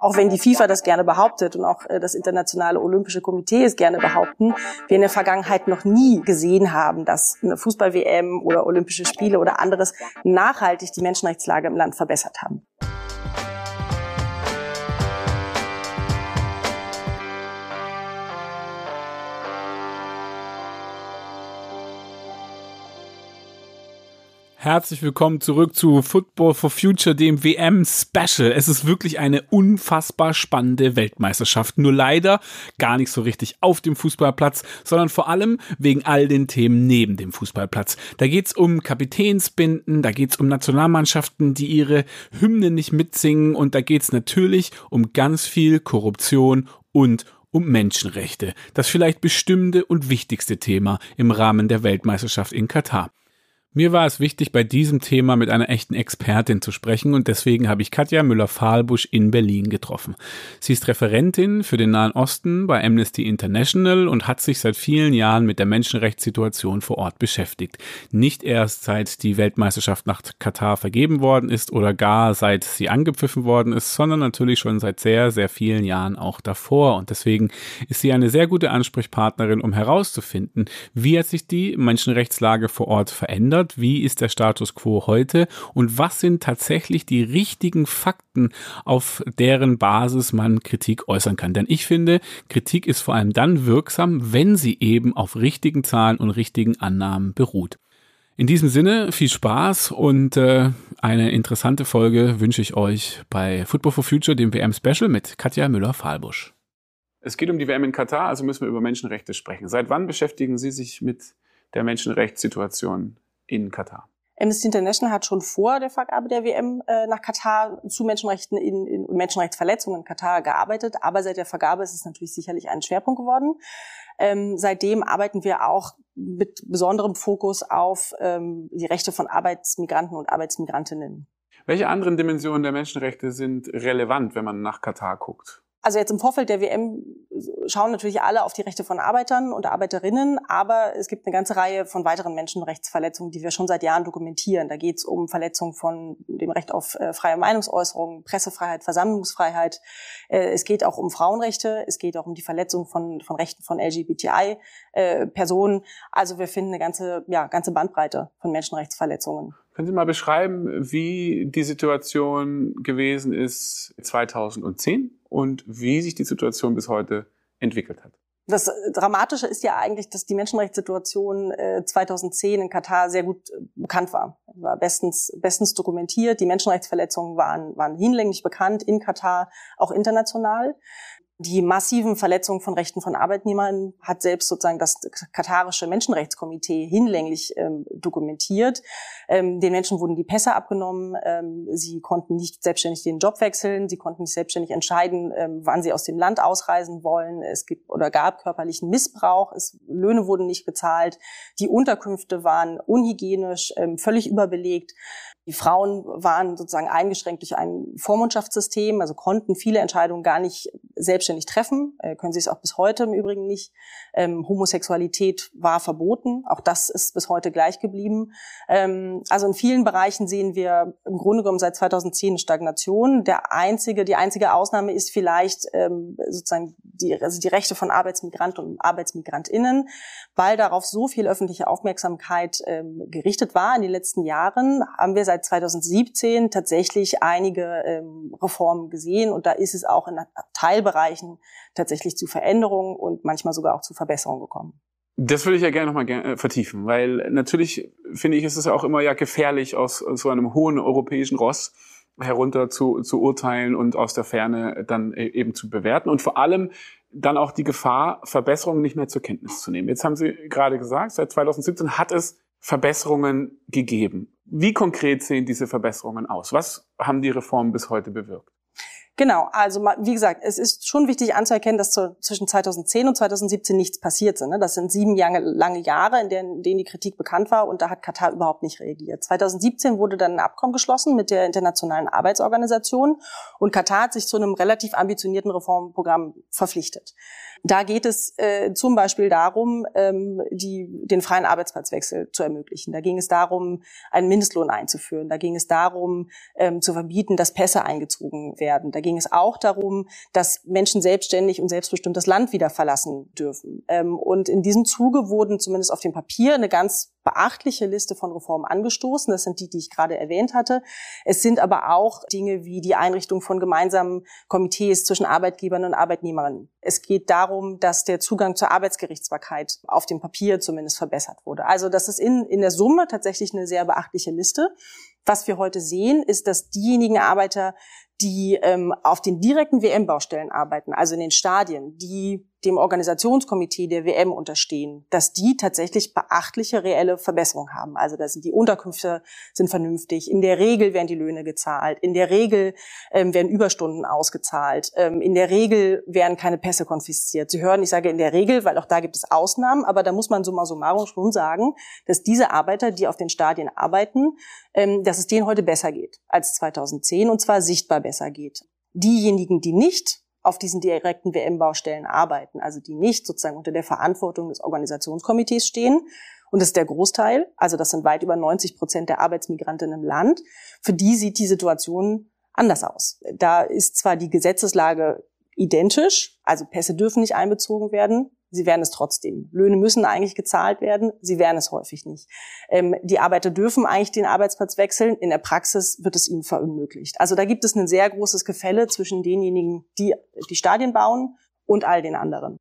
auch wenn die FIFA das gerne behauptet und auch äh, das Internationale Olympische Komitee es gerne behaupten, wir in der Vergangenheit noch nie gesehen haben, dass eine Fußball-WM oder Olympische Spiele oder anderes nachhaltig die Menschenrechtslage im Land verbessert haben. Herzlich willkommen zurück zu Football for Future, dem WM Special. Es ist wirklich eine unfassbar spannende Weltmeisterschaft. Nur leider gar nicht so richtig auf dem Fußballplatz, sondern vor allem wegen all den Themen neben dem Fußballplatz. Da geht's um Kapitänsbinden, da geht's um Nationalmannschaften, die ihre Hymne nicht mitsingen und da geht's natürlich um ganz viel Korruption und um Menschenrechte. Das vielleicht bestimmte und wichtigste Thema im Rahmen der Weltmeisterschaft in Katar. Mir war es wichtig, bei diesem Thema mit einer echten Expertin zu sprechen und deswegen habe ich Katja Müller-Fahlbusch in Berlin getroffen. Sie ist Referentin für den Nahen Osten bei Amnesty International und hat sich seit vielen Jahren mit der Menschenrechtssituation vor Ort beschäftigt. Nicht erst seit die Weltmeisterschaft nach Katar vergeben worden ist oder gar seit sie angepfiffen worden ist, sondern natürlich schon seit sehr, sehr vielen Jahren auch davor. Und deswegen ist sie eine sehr gute Ansprechpartnerin, um herauszufinden, wie hat sich die Menschenrechtslage vor Ort verändert verändert? Wie ist der Status quo heute? Und was sind tatsächlich die richtigen Fakten, auf deren Basis man Kritik äußern kann? Denn ich finde, Kritik ist vor allem dann wirksam, wenn sie eben auf richtigen Zahlen und richtigen Annahmen beruht. In diesem Sinne viel Spaß und äh, eine interessante Folge wünsche ich euch bei Football for Future, dem WM-Special mit Katja Müller-Fahlbusch. Es geht um die WM in Katar, also müssen wir über Menschenrechte sprechen. Seit wann beschäftigen Sie sich mit der Menschenrechtssituation in Katar? Amnesty International hat schon vor der Vergabe der WM äh, nach Katar zu Menschenrechten in, in Menschenrechtsverletzungen in Katar gearbeitet, aber seit der Vergabe ist es natürlich sicherlich ein Schwerpunkt geworden. Ähm, seitdem arbeiten wir auch mit besonderem Fokus auf ähm, die Rechte von Arbeitsmigranten und Arbeitsmigrantinnen. Welche anderen Dimensionen der Menschenrechte sind relevant, wenn man nach Katar guckt? Also jetzt im Vorfeld der WM schauen natürlich alle auf die Rechte von Arbeitern und Arbeiterinnen, aber es gibt eine ganze Reihe von weiteren Menschenrechtsverletzungen, die wir schon seit Jahren dokumentieren. Da geht es um Verletzungen von dem Recht auf äh, freie Meinungsäußerung, Pressefreiheit, Versammlungsfreiheit. Äh, es geht auch um Frauenrechte, es geht auch um die Verletzung von, von Rechten von LGBTI-Personen. Äh, also wir finden eine ganze, ja, ganze Bandbreite von Menschenrechtsverletzungen. Können Sie mal beschreiben, wie die Situation gewesen ist 2010? und wie sich die Situation bis heute entwickelt hat. Das Dramatische ist ja eigentlich, dass die Menschenrechtssituation 2010 äh, in Katar sehr gut äh, bekannt war. War bestens, bestens dokumentiert. Die Menschenrechtsverletzungen waren, waren hinlänglich bekannt in Katar, auch international die massiven Verletzungen von Rechten von Arbeitnehmern hat selbst sozusagen das katarische Menschenrechtskomitee hinlänglich ähm, dokumentiert. Ähm, den Menschen wurden die Pässe abgenommen, ähm, sie konnten nicht selbstständig den Job wechseln, sie konnten nicht selbstständig entscheiden, ähm, wann sie aus dem Land ausreisen wollen. Es gibt oder gab körperlichen Missbrauch, es, Löhne wurden nicht bezahlt, die Unterkünfte waren unhygienisch, ähm, völlig überbelegt. Die Frauen waren sozusagen eingeschränkt durch ein Vormundschaftssystem, also konnten viele Entscheidungen gar nicht selbstständig treffen, äh, können sie es auch bis heute im Übrigen nicht. Ähm, Homosexualität war verboten, auch das ist bis heute gleich geblieben. Ähm, also in vielen Bereichen sehen wir im Grunde genommen seit 2010 eine Stagnation. Der einzige, die einzige Ausnahme ist vielleicht ähm, sozusagen die, also die Rechte von Arbeitsmigranten und Arbeitsmigrantinnen, weil darauf so viel öffentliche Aufmerksamkeit ähm, gerichtet war in den letzten Jahren, haben wir seit 2017 tatsächlich einige ähm, Reformen gesehen und da ist es auch in Teilbereichen tatsächlich zu Veränderungen und manchmal sogar auch zu Verbesserungen gekommen. Das würde ich ja gerne nochmal äh, vertiefen, weil natürlich finde ich, ist es auch immer ja gefährlich, aus, aus so einem hohen europäischen Ross herunter zu, zu urteilen und aus der Ferne dann e-, eben zu bewerten und vor allem dann auch die Gefahr, Verbesserungen nicht mehr zur Kenntnis zu nehmen. Jetzt haben Sie gerade gesagt, seit 2017 hat es Verbesserungen gegeben. Wie konkret sehen diese Verbesserungen aus? Was haben die Reformen bis heute bewirkt? Genau, also wie gesagt, es ist schon wichtig anzuerkennen, dass zwischen 2010 und 2017 nichts passiert ist. Ne? Das sind sieben Jahre, lange Jahre, in denen, die Kritik bekannt war und da hat Katar überhaupt nicht reagiert. 2017 wurde dann ein Abkommen geschlossen mit der Internationalen Arbeitsorganisation und Katar hat sich zu einem relativ ambitionierten Reformprogramm verpflichtet. Da geht es äh, zum Beispiel darum, ähm, die, den freien Arbeitsplatzwechsel zu ermöglichen. Da ging es darum, einen Mindestlohn einzuführen. Da ging es darum, ähm, zu verbieten, dass Pässe eingezogen werden. Da ging es auch darum, dass Menschen selbstständig und selbstbestimmt das Land wieder verlassen dürfen. Ähm, und in diesem Zuge wurden zumindest auf dem Papier eine ganz beachtliche Liste von Reformen angestoßen. Das sind die, die ich gerade erwähnt hatte. Es sind aber auch Dinge wie die Einrichtung von gemeinsamen Komitees zwischen Arbeitgebern und Arbeitnehmerinnen. Es geht darum, dass der Zugang zur Arbeitsgerichtsbarkeit auf dem Papier zumindest verbessert wurde. Also das ist in, in der Summe tatsächlich eine sehr beachtliche Liste. Was wir heute sehen, ist, dass diejenigen Arbeiter, die ähm, auf den direkten WM-Baustellen arbeiten, also in den Stadien, die dem Organisationskomitee der WM unterstehen, dass die tatsächlich beachtliche reelle Verbesserungen haben. Also da sind die Unterkünfte sind vernünftig. In der Regel werden die Löhne gezahlt. In der Regel ähm, werden Überstunden ausgezahlt. Ähm, in der Regel werden keine Pässe konfisziert. Sie hören, ich sage in der Regel, weil auch da gibt es Ausnahmen, aber da muss man summa summarum schon sagen, dass diese Arbeiter, die auf den Stadien arbeiten, ähm, dass es denen heute besser geht als 2010 und zwar sichtbar besser geht. Diejenigen, die nicht auf diesen direkten WM-Baustellen arbeiten, also die nicht sozusagen unter der Verantwortung des Organisationskomitees stehen. Und das ist der Großteil, also das sind weit über 90 Prozent der Arbeitsmigranten im Land. Für die sieht die Situation anders aus. Da ist zwar die Gesetzeslage identisch, also Pässe dürfen nicht einbezogen werden, Sie werden es trotzdem. Löhne müssen eigentlich gezahlt werden. Sie werden es häufig nicht. Ähm, die Arbeiter dürfen eigentlich den Arbeitsplatz wechseln. In der Praxis wird es ihnen verunmöglicht. Also da gibt es ein sehr großes Gefälle zwischen denjenigen, die die Stadien bauen und all den anderen.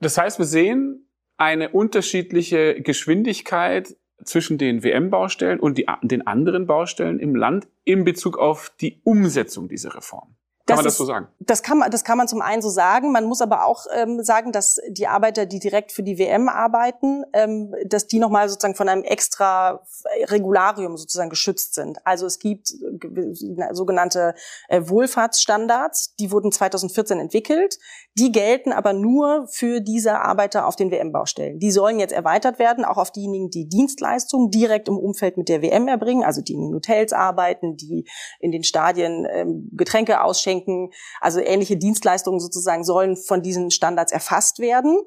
Das heißt, wir sehen eine unterschiedliche Geschwindigkeit zwischen den WM-Baustellen und die, den anderen Baustellen im Land in Bezug auf die Umsetzung dieser Reform. Kann man das ist, so sagen? Das kann man, das kann man zum einen so sagen. Man muss aber auch ähm, sagen, dass die Arbeiter, die direkt für die WM arbeiten, ähm, dass die nochmal sozusagen von einem extra Regularium sozusagen geschützt sind. Also es gibt äh, sogenannte äh, Wohlfahrtsstandards, die wurden 2014 entwickelt. Die gelten aber nur für diese Arbeiter auf den WM-Baustellen. Die sollen jetzt erweitert werden, auch auf diejenigen, die Dienstleistungen direkt im Umfeld mit der WM erbringen, also die in den Hotels arbeiten, die in den Stadien ähm, Getränke ausschenken Schenken, also ähnliche Dienstleistungen sozusagen sollen von diesen Standards erfasst werden.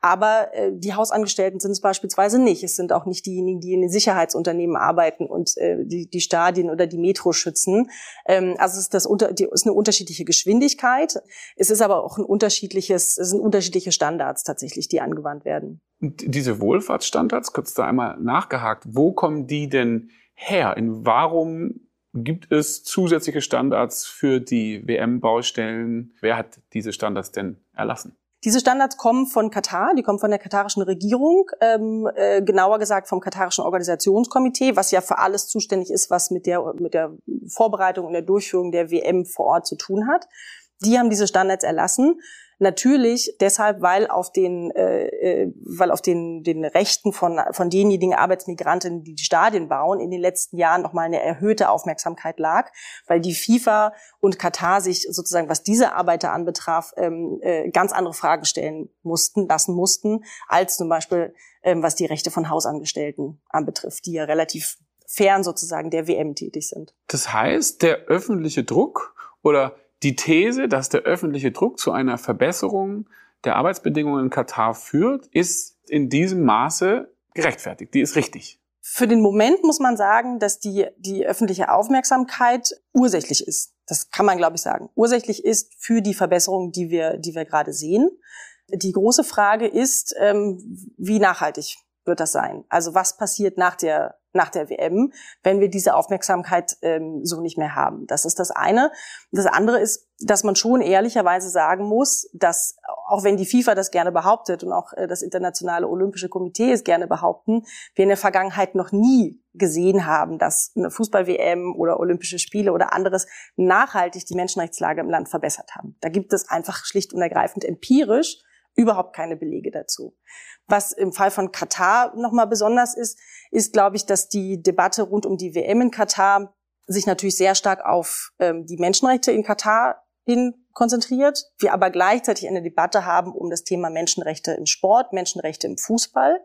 Aber äh, die Hausangestellten sind es beispielsweise nicht. Es sind auch nicht diejenigen, die in den Sicherheitsunternehmen arbeiten und äh, die, die Stadien oder die Metro schützen. Ähm, also es ist, das unter, die, ist eine unterschiedliche Geschwindigkeit. Es ist aber auch ein unterschiedliches, es sind unterschiedliche Standards tatsächlich, die angewandt werden. Und diese Wohlfahrtsstandards, kurz da einmal nachgehakt, wo kommen die denn her? In warum Gibt es zusätzliche Standards für die WM-Baustellen? Wer hat diese Standards denn erlassen? Diese Standards kommen von Katar, die kommen von der katarischen Regierung, ähm, äh, genauer gesagt vom katarischen Organisationskomitee, was ja für alles zuständig ist, was mit der, mit der Vorbereitung und der Durchführung der WM vor Ort zu tun hat. Die haben diese Standards erlassen. Natürlich deshalb, weil auf den, äh, äh, weil auf den, den Rechten von, von denjenigen Arbeitsmigranten, die die Stadien bauen, in den letzten Jahren nochmal eine erhöhte Aufmerksamkeit lag, weil die FIFA und Katar sich sozusagen, was diese Arbeiter anbetraf, ähm, äh, ganz andere Fragen stellen mussten, lassen mussten, als zum Beispiel, ähm, was die Rechte von Hausangestellten anbetrifft, die ja relativ fern sozusagen der WM tätig sind. Das heißt, der öffentliche Druck oder die These, dass der öffentliche Druck zu einer Verbesserung der Arbeitsbedingungen in Katar führt, ist in diesem Maße gerechtfertigt. Die ist richtig. Für den Moment muss man sagen, dass die, die öffentliche Aufmerksamkeit ursächlich ist. Das kann man, glaube ich, sagen. Ursächlich ist für die Verbesserung, die wir, die wir gerade sehen. Die große Frage ist, ähm, wie nachhaltig wird das sein? Also was passiert nach der nach der WM, wenn wir diese Aufmerksamkeit ähm, so nicht mehr haben. Das ist das eine. Das andere ist, dass man schon ehrlicherweise sagen muss, dass auch wenn die FIFA das gerne behauptet und auch äh, das Internationale Olympische Komitee es gerne behaupten, wir in der Vergangenheit noch nie gesehen haben, dass eine Fußball-WM oder Olympische Spiele oder anderes nachhaltig die Menschenrechtslage im Land verbessert haben. Da gibt es einfach schlicht und ergreifend empirisch überhaupt keine Belege dazu. Was im Fall von Katar nochmal besonders ist, ist, glaube ich, dass die Debatte rund um die WM in Katar sich natürlich sehr stark auf ähm, die Menschenrechte in Katar hin konzentriert. Wir aber gleichzeitig eine Debatte haben um das Thema Menschenrechte im Sport, Menschenrechte im Fußball.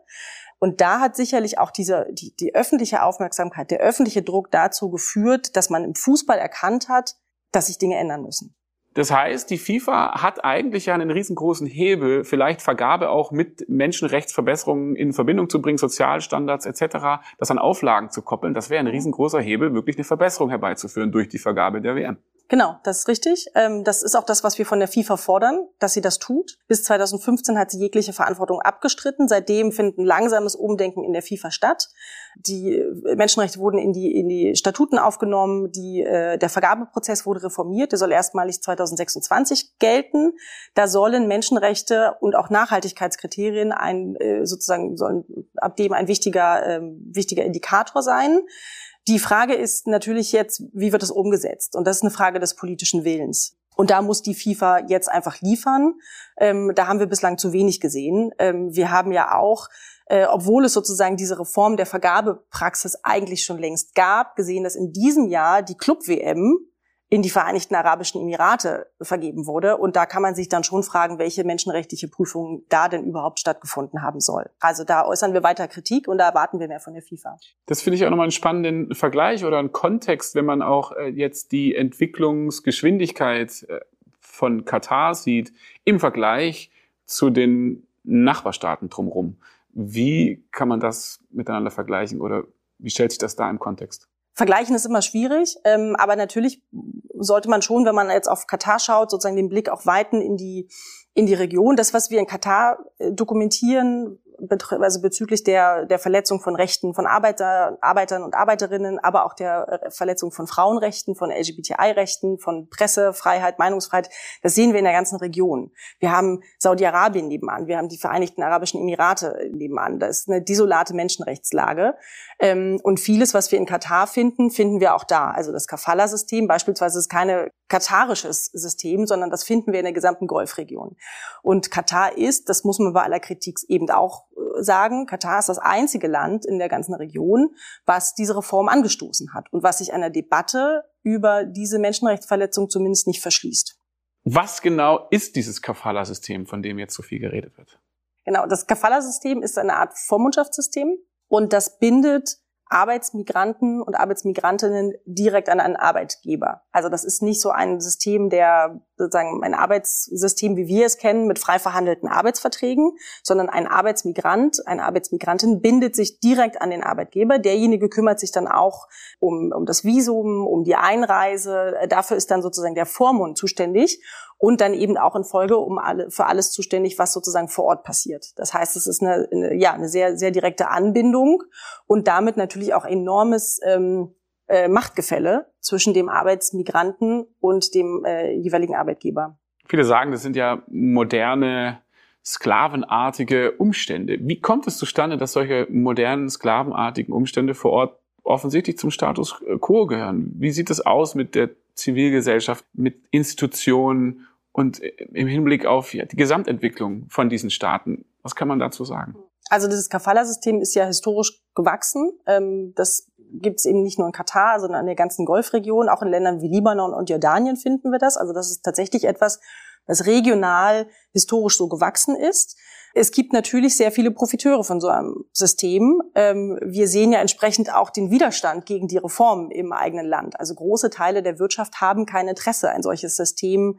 Und da hat sicherlich auch diese, die, die öffentliche Aufmerksamkeit, der öffentliche Druck dazu geführt, dass man im Fußball erkannt hat, dass sich Dinge ändern müssen. Das heißt, die FIFA hat eigentlich ja einen riesengroßen Hebel, vielleicht Vergabe auch mit Menschenrechtsverbesserungen in Verbindung zu bringen, Sozialstandards etc., das an Auflagen zu koppeln. Das wäre ein riesengroßer Hebel, wirklich eine Verbesserung herbeizuführen durch die Vergabe der WM. Genau, das ist richtig. Ähm, das ist auch das, was wir von der FIFA fordern, dass sie das tut. Bis 2015 hat sie jegliche Verantwortung abgestritten. Seitdem findet ein langsames Umdenken in der FIFA statt. Die äh, Menschenrechte wurden in die, in die Statuten aufgenommen. Die, äh, der Vergabeprozess wurde reformiert. Der soll erstmalig 2026 gelten. Da sollen Menschenrechte und auch Nachhaltigkeitskriterien ein, äh, sozusagen sollen ab dem ein wichtiger, ähm, wichtiger Indikator sein. Die Frage ist natürlich jetzt, wie wird das umgesetzt? Und das ist eine Frage des politischen Willens. Und da muss die FIFA jetzt einfach liefern. Ähm, da haben wir bislang zu wenig gesehen. Ähm, wir haben ja auch, äh, obwohl es sozusagen diese Reform der Vergabepraxis eigentlich schon längst gab, gesehen, dass in diesem Jahr die Club-WM in die Vereinigten Arabischen Emirate vergeben wurde. Und da kann man sich dann schon fragen, welche menschenrechtliche Prüfung da denn überhaupt stattgefunden haben soll. Also da äußern wir weiter Kritik und da erwarten wir mehr von der FIFA. Das finde ich auch nochmal einen spannenden Vergleich oder einen Kontext, wenn man auch äh, jetzt die Entwicklungsgeschwindigkeit äh, von Katar sieht im Vergleich zu den Nachbarstaaten drumherum. Wie kann man das miteinander vergleichen oder wie stellt sich das da im Kontext? Vergleichen ist immer schwierig, ähm, aber natürlich sollte man schon, wenn man jetzt auf Katar schaut, sozusagen den Blick auch weiten in die in die Region. Das, was wir in Katar äh, dokumentieren, also bezüglich der, der Verletzung von Rechten von Arbeiter, Arbeitern und Arbeiterinnen, aber auch der äh, Verletzung von Frauenrechten, von LGBTI-Rechten, von Pressefreiheit, Meinungsfreiheit, das sehen wir in der ganzen Region. Wir haben Saudi-Arabien nebenan, wir haben die Vereinigten Arabischen Emirate nebenan. Das ist eine desolate Menschenrechtslage. Ähm, und vieles, was wir in Katar finden, finden wir auch da. Also das Kafala-System beispielsweise ist keine katarisches System, sondern das finden wir in der gesamten Golfregion. Und Katar ist, das muss man bei aller Kritik eben auch äh, sagen, Katar ist das einzige Land in der ganzen Region, was diese Reform angestoßen hat und was sich einer Debatte über diese Menschenrechtsverletzung zumindest nicht verschließt. Was genau ist dieses Kafala-System, von dem jetzt so viel geredet wird? Genau, das Kafala-System ist eine Art Vormundschaftssystem und das bindet Arbeitsmigranten und Arbeitsmigrantinnen direkt an einen Arbeitgeber. Also das ist nicht so ein System der sozusagen ein Arbeitssystem, wie wir es kennen, mit frei verhandelten Arbeitsverträgen, sondern ein Arbeitsmigrant, eine Arbeitsmigrantin bindet sich direkt an den Arbeitgeber. Derjenige kümmert sich dann auch um, um das Visum, um die Einreise. Dafür ist dann sozusagen der Vormund zuständig und dann eben auch in Folge um alle, für alles zuständig, was sozusagen vor Ort passiert. Das heißt, es ist eine, eine ja, eine sehr, sehr direkte Anbindung und damit natürlich auch enormes ähm, äh, Machtgefälle zwischen dem Arbeitsmigranten und dem äh, jeweiligen Arbeitgeber. Viele sagen, das sind ja moderne sklavenartige Umstände. Wie kommt es zustande, dass solche modernen sklavenartigen Umstände vor Ort offensichtlich zum Status quo gehören? Wie sieht es aus mit der Zivilgesellschaft, mit Institutionen und im Hinblick auf die Gesamtentwicklung von diesen Staaten? Was kann man dazu sagen? Also dieses Kafala-System ist ja historisch gewachsen. Ähm, das gibt es eben nicht nur in Katar, sondern in der ganzen Golfregion. Auch in Ländern wie Libanon und Jordanien finden wir das. Also das ist tatsächlich etwas, was regional historisch so gewachsen ist. Es gibt natürlich sehr viele Profiteure von so einem System. Ähm, wir sehen ja entsprechend auch den Widerstand gegen die Reformen im eigenen Land. Also große Teile der Wirtschaft haben kein Interesse, ein solches System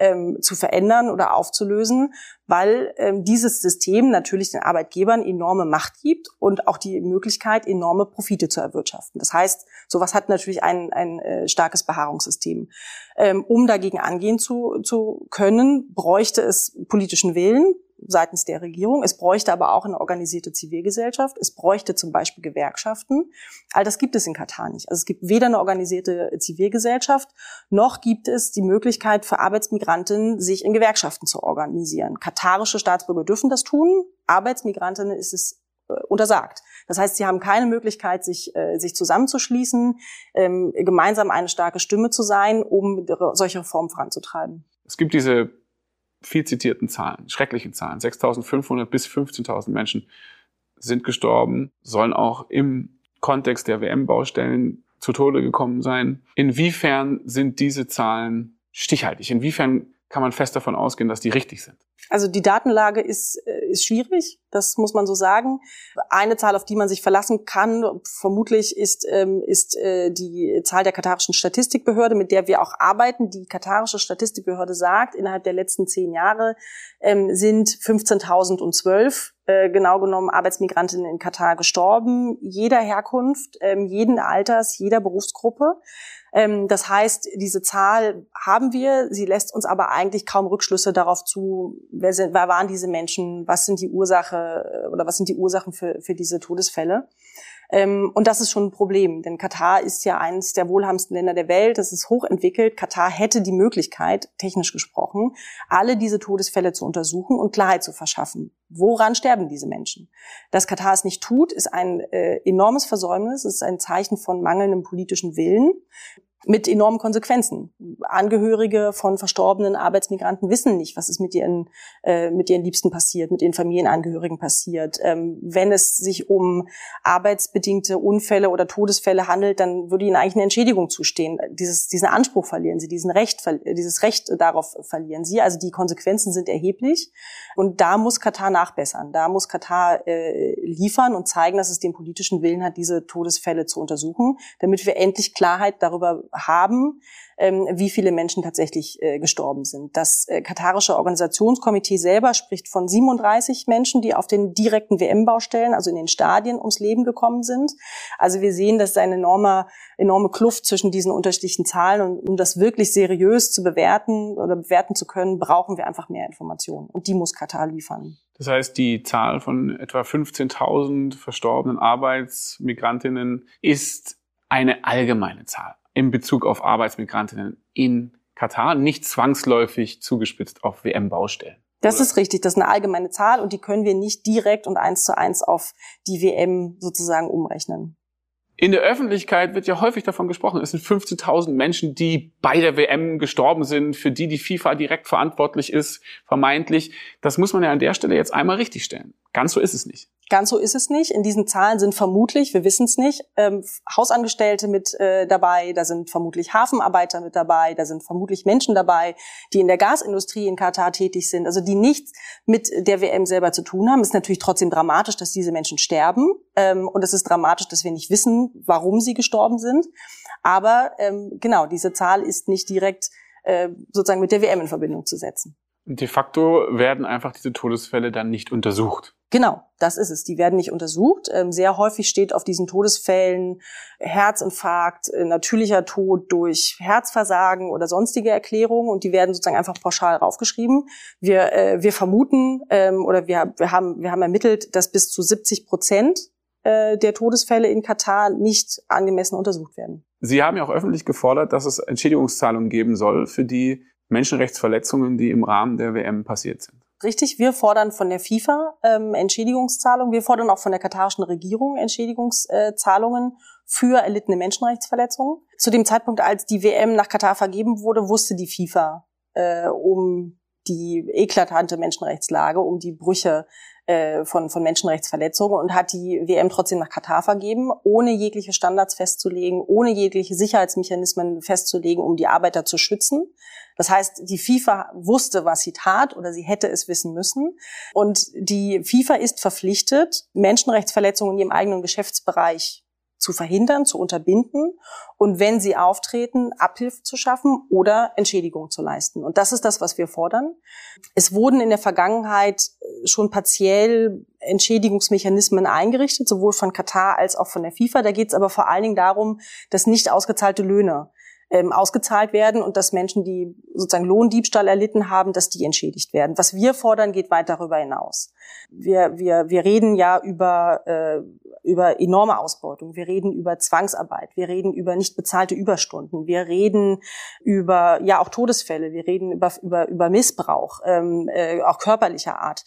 ähm, zu verändern oder aufzulösen, weil ähm, dieses System natürlich den Arbeitgebern enorme Macht gibt und auch die Möglichkeit, enorme Profite zu erwirtschaften. Das heißt, sowas hat natürlich ein, ein äh, starkes Beharrungssystem. Ähm, um dagegen angehen zu, zu können, bräuchte es politischen Willen, seitens der Regierung. Es bräuchte aber auch eine organisierte Zivilgesellschaft. Es bräuchte zum Beispiel Gewerkschaften. All das gibt es in Katar nicht. Also es gibt weder eine organisierte Zivilgesellschaft, noch gibt es die Möglichkeit für Arbeitsmigrantinnen, sich in Gewerkschaften zu organisieren. Katarische Staatsbürger dürfen das tun. Arbeitsmigrantinnen ist es äh, untersagt. Das heißt, sie haben keine Möglichkeit, sich, äh, sich zusammenzuschließen, ähm, gemeinsam eine starke Stimme zu sein, um solche Reformen voranzutreiben. Es gibt diese viel zitierten Zahlen, schrecklichen Zahlen. 6.500 bis 15.000 Menschen sind gestorben, sollen auch im Kontext der WM-Baustellen zu Tode gekommen sein. Inwiefern sind diese Zahlen stichhaltig? Inwiefern kann man fest davon ausgehen, dass die richtig sind? Also die Datenlage ist, äh, ist schwierig, das muss man so sagen. Eine Zahl, auf die man sich verlassen kann, vermutlich ist, ähm, ist äh, die Zahl der katarischen Statistikbehörde, mit der wir auch arbeiten. Die katarische Statistikbehörde sagt, innerhalb der letzten zehn Jahre ähm, sind 15.012 äh, genau genommen Arbeitsmigrantinnen in Katar gestorben, jeder Herkunft, ähm, jeden Alters, jeder Berufsgruppe. Ähm, das heißt, diese Zahl haben wir, sie lässt uns aber eigentlich kaum Rückschlüsse darauf zu, wer, sind, wer waren diese Menschen, was sind die Ursache oder was sind die Ursachen für, für diese Todesfälle. Ähm, und das ist schon ein Problem, denn Katar ist ja eines der wohlhabendsten Länder der Welt. Das ist hochentwickelt. Katar hätte die Möglichkeit, technisch gesprochen, alle diese Todesfälle zu untersuchen und Klarheit zu verschaffen. Woran sterben diese Menschen? Dass Katar es nicht tut, ist ein äh, enormes Versäumnis. Es ist ein Zeichen von mangelndem politischen Willen mit enormen Konsequenzen. Angehörige von verstorbenen Arbeitsmigranten wissen nicht, was ist mit ihren, äh, mit ihren Liebsten passiert, mit ihren Familienangehörigen passiert. Ähm, wenn es sich um arbeitsbedingte Unfälle oder Todesfälle handelt, dann würde ihnen eigentlich eine Entschädigung zustehen. Dieses, diesen Anspruch verlieren sie, diesen Recht, dieses Recht darauf verlieren sie. Also die Konsequenzen sind erheblich. Und da muss Katar nachbessern. Da muss Katar äh, liefern und zeigen, dass es den politischen Willen hat, diese Todesfälle zu untersuchen, damit wir endlich Klarheit darüber haben, ähm, wie viele Menschen tatsächlich äh, gestorben sind. Das äh, katarische Organisationskomitee selber spricht von 37 Menschen, die auf den direkten WM-Baustellen, also in den Stadien, ums Leben gekommen sind. Also wir sehen, dass es eine enorme, enorme Kluft zwischen diesen unterschiedlichen Zahlen und um das wirklich seriös zu bewerten oder bewerten zu können, brauchen wir einfach mehr Informationen. Und die muss Katar liefern. Das heißt, die Zahl von etwa 15.000 verstorbenen Arbeitsmigrantinnen ist eine allgemeine Zahl in Bezug auf Arbeitsmigrantinnen in Katar, nicht zwangsläufig zugespitzt auf WM-Baustellen. Das Oder? ist richtig, das ist eine allgemeine Zahl und die können wir nicht direkt und eins zu eins auf die WM sozusagen umrechnen. In der Öffentlichkeit wird ja häufig davon gesprochen, es sind 15.000 Menschen, die bei der WM gestorben sind, für die die FIFA direkt verantwortlich ist, vermeintlich. Das muss man ja an der Stelle jetzt einmal richtigstellen. Ganz so ist es nicht. Ganz so ist es nicht. In diesen Zahlen sind vermutlich, wir wissen es nicht, ähm, Hausangestellte mit äh, dabei, da sind vermutlich Hafenarbeiter mit dabei, da sind vermutlich Menschen dabei, die in der Gasindustrie in Katar tätig sind, also die nichts mit der WM selber zu tun haben. Es ist natürlich trotzdem dramatisch, dass diese Menschen sterben ähm, und es ist dramatisch, dass wir nicht wissen, warum sie gestorben sind. Aber ähm, genau, diese Zahl ist nicht direkt äh, sozusagen mit der WM in Verbindung zu setzen. De facto werden einfach diese Todesfälle dann nicht untersucht. Genau, das ist es. Die werden nicht untersucht. Ähm, sehr häufig steht auf diesen Todesfällen Herzinfarkt, äh, natürlicher Tod durch Herzversagen oder sonstige Erklärungen und die werden sozusagen einfach pauschal raufgeschrieben. Wir, äh, wir vermuten ähm, oder wir, wir, haben, wir haben ermittelt, dass bis zu 70 Prozent äh, der Todesfälle in Katar nicht angemessen untersucht werden. Sie haben ja auch öffentlich gefordert, dass es Entschädigungszahlungen geben soll für die Menschenrechtsverletzungen, die im Rahmen der WM passiert sind. Richtig, wir fordern von der FIFA ähm, Entschädigungszahlungen. Wir fordern auch von der katarischen Regierung Entschädigungszahlungen für erlittene Menschenrechtsverletzungen. Zu dem Zeitpunkt, als die WM nach Katar vergeben wurde, wusste die FIFA äh, um die eklatante Menschenrechtslage, um die Brüche äh, von, von Menschenrechtsverletzungen und hat die WM trotzdem nach Katar vergeben, ohne jegliche Standards festzulegen, ohne jegliche Sicherheitsmechanismen festzulegen, um die Arbeiter zu schützen. Das heißt, die FIFA wusste, was sie tat oder sie hätte es wissen müssen. Und die FIFA ist verpflichtet, Menschenrechtsverletzungen in ihrem eigenen Geschäftsbereich zu verhindern, zu unterbinden und wenn sie auftreten, Abhilfe zu schaffen oder Entschädigung zu leisten. Und das ist das, was wir fordern. Es wurden in der Vergangenheit schon partiell Entschädigungsmechanismen eingerichtet, sowohl von Katar als auch von der FIFA. Da geht es aber vor allen Dingen darum, dass nicht ausgezahlte Löhne ähm, ausgezahlt werden und dass Menschen, die sozusagen Lohndiebstahl erlitten haben, dass die entschädigt werden. Was wir fordern, geht weit darüber hinaus. Wir, wir, wir reden ja über, äh, über enorme Ausbeutung, wir reden über Zwangsarbeit, wir reden über nicht bezahlte Überstunden, wir reden über ja auch Todesfälle, wir reden über, über, über Missbrauch, ähm, äh, auch körperlicher Art.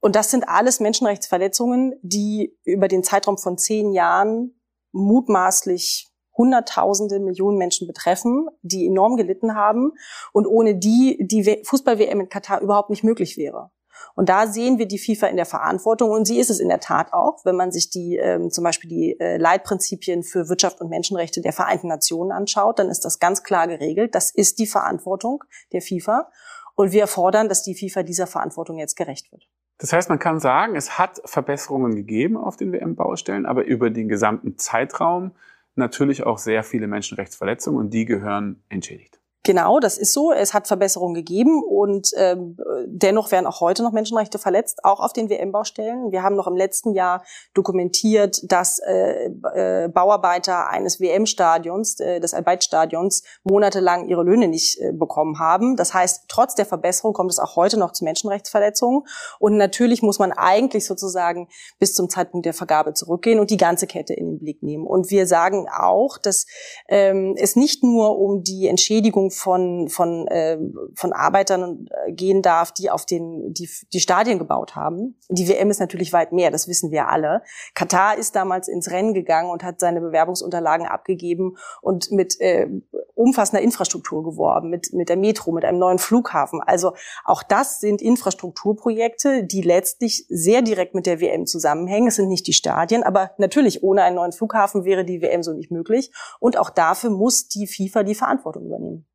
Und das sind alles Menschenrechtsverletzungen, die über den Zeitraum von zehn Jahren mutmaßlich Hunderttausende, Millionen Menschen betreffen, die enorm gelitten haben und ohne die die Fußball-WM in Katar überhaupt nicht möglich wäre. Und da sehen wir die FIFA in der Verantwortung und sie ist es in der Tat auch, wenn man sich die ähm, zum Beispiel die äh, Leitprinzipien für Wirtschaft und Menschenrechte der Vereinten Nationen anschaut, dann ist das ganz klar geregelt. Das ist die Verantwortung der FIFA und wir fordern, dass die FIFA dieser Verantwortung jetzt gerecht wird. Das heißt, man kann sagen, es hat Verbesserungen gegeben auf den WM-Baustellen, aber über den gesamten Zeitraum natürlich auch sehr viele Menschenrechtsverletzungen und die gehören entschädigt. Genau, das ist so. Es hat Verbesserungen gegeben und ähm, dennoch werden auch heute noch Menschenrechte verletzt, auch auf den WM-Baustellen. Wir haben noch im letzten Jahr dokumentiert, dass äh, äh, Bauarbeiter eines WM-Stadions, äh, des Arbeitsstadions, monatelang ihre Löhne nicht äh, bekommen haben. Das heißt, trotz der Verbesserung kommt es auch heute noch zu Menschenrechtsverletzungen. Und natürlich muss man eigentlich sozusagen bis zum Zeitpunkt der Vergabe zurückgehen und die ganze Kette in den Blick nehmen. Und wir sagen auch, dass ähm, es nicht nur um die Entschädigung von, von, äh, von Arbeitern äh, gehen darf, die auf den, die, die Stadien gebaut haben. Die WM ist natürlich weit mehr, das wissen wir alle. Katar ist damals ins Rennen gegangen und hat seine Bewerbungsunterlagen abgegeben und mit äh, umfassender Infrastruktur geworben, mit, mit der Metro, mit einem neuen Flughafen. Also auch das sind Infrastrukturprojekte, die letztlich sehr direkt mit der WM zusammenhängen. Es sind nicht die Stadien, aber natürlich ohne einen neuen Flughafen wäre die WM so nicht möglich. Und auch dafür muss die FIFA die Verantwortung übernehmen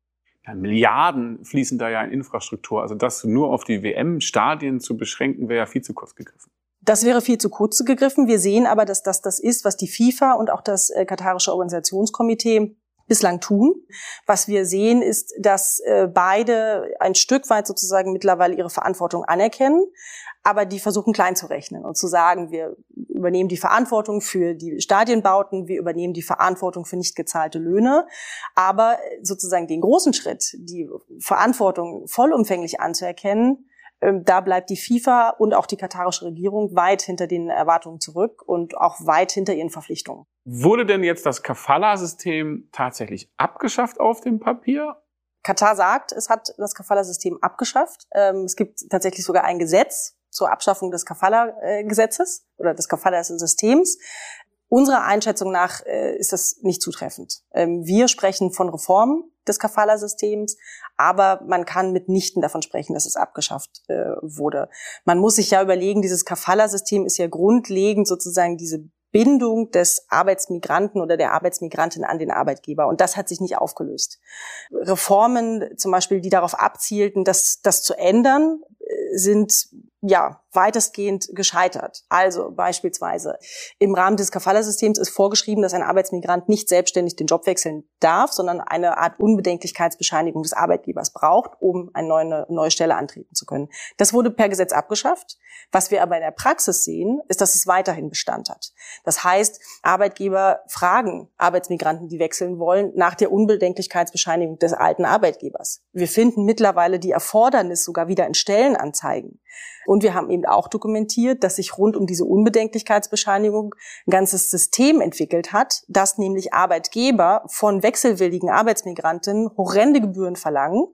ja, Milliarden fließen da ja in Infrastruktur. Also das nur auf die WM-Stadien zu beschränken, wäre ja viel zu kurz gegriffen. Das wäre viel zu kurz gegriffen. Wir sehen aber, dass das das ist, was die FIFA und auch das äh, Katarische Organisationskomitee bislang tun. Was wir sehen, ist, dass äh, beide ein Stück weit sozusagen mittlerweile ihre Verantwortung anerkennen, aber die versuchen klein zu rechnen und zu sagen, wir übernehmen die Verantwortung für die Stadienbauten, wir übernehmen die Verantwortung für nicht gezahlte Löhne, aber sozusagen den großen Schritt, die Verantwortung vollumfänglich anzuerkennen, ähm, da bleibt die FIFA und auch die katarische Regierung weit hinter den Erwartungen zurück und auch weit hinter ihren Verpflichtungen. Wurde denn jetzt das Kafala-System tatsächlich abgeschafft auf dem Papier? Katar sagt, es hat das Kafala-System abgeschafft. Ähm, es gibt tatsächlich sogar ein Gesetz zur Abschaffung des Kafala-Gesetzes oder des Kafala-Systems. Unserer Einschätzung nach äh, ist das nicht zutreffend. Ähm, wir sprechen von Reformen des Kafala-Systems, aber man kann mitnichten davon sprechen, dass es abgeschafft äh, wurde. Man muss sich ja überlegen, dieses Kafala-System ist ja grundlegend sozusagen diese Bindung des Arbeitsmigranten oder der Arbeitsmigrantin an den Arbeitgeber. Und das hat sich nicht aufgelöst. Reformen zum Beispiel, die darauf abzielten, das, das zu ändern, äh, sind ja, weitestgehend gescheitert. Also beispielsweise im Rahmen des Kafala-Systems ist vorgeschrieben, dass ein Arbeitsmigrant nicht selbstständig den Job wechseln darf, sondern eine Art Unbedenklichkeitsbescheinigung des Arbeitgebers braucht, um eine neue, neue Stelle antreten zu können. Das wurde per Gesetz abgeschafft. Was wir aber in der Praxis sehen, ist, dass es weiterhin Bestand hat. Das heißt, Arbeitgeber fragen Arbeitsmigranten, die wechseln wollen, nach der Unbedenklichkeitsbescheinigung des alten Arbeitgebers. Wir finden mittlerweile die Erfordernis sogar wieder in Stellenanzeigen. Und wir haben eben auch dokumentiert, dass sich rund um diese Unbedenklichkeitsbescheinigung ein ganzes System entwickelt hat, dass nämlich Arbeitgeber von wechselwilligen Arbeitsmigranten horrende Gebühren verlangen,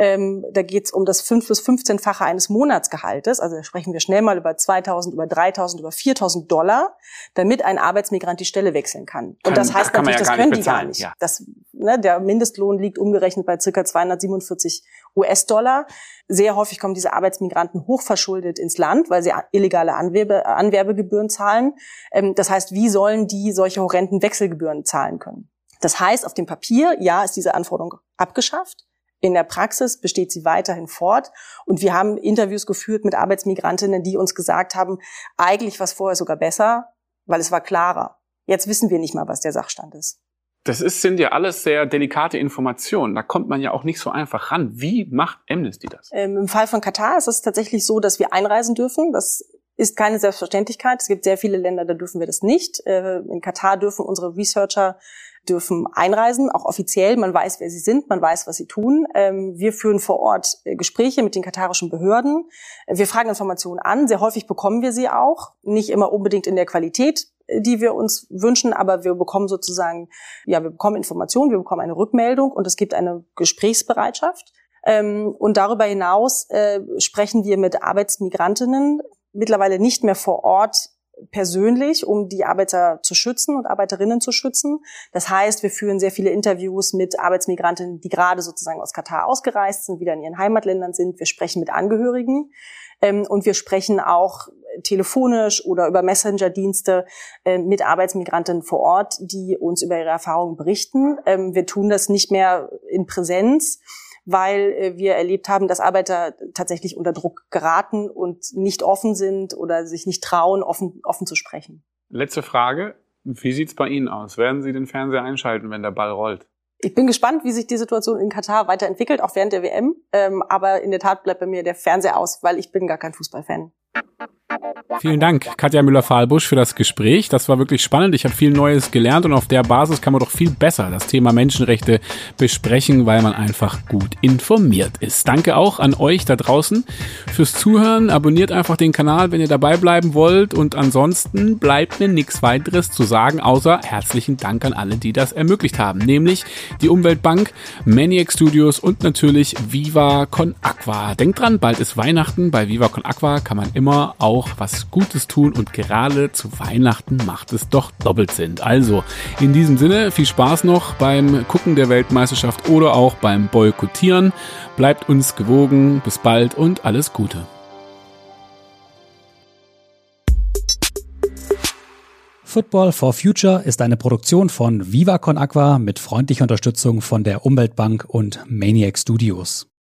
ähm, da geht es um das 5 bis 15-fache eines Monatsgehaltes. Also da sprechen wir schnell mal über 2.000, über 3.000, über 4.000 Dollar, damit ein Arbeitsmigrant die Stelle wechseln kann. Und das heißt natürlich, ja das können die gar nicht. Ja. Das, ne, der Mindestlohn liegt umgerechnet bei circa 247 US-Dollar. Sehr häufig kommen diese Arbeitsmigranten hochverschuldet ins Land, weil sie illegale Anwerbe, Anwerbegebühren zahlen. Ähm, das heißt, wie sollen die solche horrenden Wechselgebühren zahlen können? Das heißt, auf dem Papier, ja, ist diese Anforderung abgeschafft. In der Praxis besteht sie weiterhin fort. Und wir haben Interviews geführt mit Arbeitsmigrantinnen, die uns gesagt haben, eigentlich war es vorher sogar besser, weil es war klarer. Jetzt wissen wir nicht mal, was der Sachstand ist. Das ist, sind ja alles sehr delikate Informationen. Da kommt man ja auch nicht so einfach ran. Wie macht Amnesty das? Ähm, Im Fall von Katar ist es tatsächlich so, dass wir einreisen dürfen. Das ist keine Selbstverständlichkeit. Es gibt sehr viele Länder, da dürfen wir das nicht. Äh, in Katar dürfen unsere Researcher dürfen einreisen, auch offiziell. Man weiß, wer sie sind, man weiß, was sie tun. Ähm, wir führen vor Ort äh, Gespräche mit den katarischen Behörden. Wir fragen Informationen an. Sehr häufig bekommen wir sie auch. Nicht immer unbedingt in der Qualität, äh, die wir uns wünschen, aber wir bekommen sozusagen, ja, wir bekommen Informationen, wir bekommen eine Rückmeldung und es gibt eine Gesprächsbereitschaft. Ähm, und darüber hinaus sprechen wir mit Arbeitsmigrantinnen mittlerweile nicht mehr vor Ort persönlich, um die Arbeiter zu schützen und Arbeiterinnen zu schützen. Das heißt, wir führen sehr viele Interviews mit Arbeitsmigrantinnen, die gerade sozusagen aus Katar ausgereist sind, wieder in ihren Heimatländern sind. Wir sprechen mit Angehörigen ähm, und wir sprechen auch telefonisch oder über Messenger-Dienste äh, mit Arbeitsmigranten vor Ort, die uns über ihre Erfahrungen berichten. Ähm, wir tun das nicht mehr in Präsenz weil äh, wir erlebt haben, dass Arbeiter tatsächlich unter Druck geraten und nicht offen sind oder sich nicht trauen, offen, offen zu sprechen. Letzte Frage. Wie sieht's bei Ihnen aus? Werden Sie den Fernseher einschalten, wenn der Ball rollt? Ich bin gespannt, wie sich die Situation in Katar weiterentwickelt, auch während der WM. Ähm, aber in der Tat bleibt bei mir der Fernseher aus, weil ich bin gar kein Fußballfan. Vielen Dank, Katja Müller-Fahlbusch, für das Gespräch. Das war wirklich spannend. Ich habe viel Neues gelernt und auf der Basis kann man doch viel besser das Thema Menschenrechte besprechen, weil man einfach gut informiert ist. Danke auch an euch da draußen fürs Zuhören. Abonniert einfach den Kanal, wenn ihr dabei bleiben wollt. Und ansonsten bleibt mir nichts weiteres zu sagen, außer herzlichen Dank an alle, die das ermöglicht haben. Nämlich die Umweltbank, Maniac Studios und natürlich Viva Con Aqua. Denkt dran, bald ist Weihnachten. Bei Viva Con Aqua kann man immer auch was Gutes tun und gerade zu Weihnachten macht es doch doppelt Sinn. Also in diesem Sinne viel Spaß noch beim Gucken der Weltmeisterschaft oder auch beim Boykottieren. Bleibt uns gewogen. Bis bald und alles Gute. Football for Future ist eine Produktion von Viva Aqua mit freundlicher Unterstützung von der Umweltbank und Maniac Studios.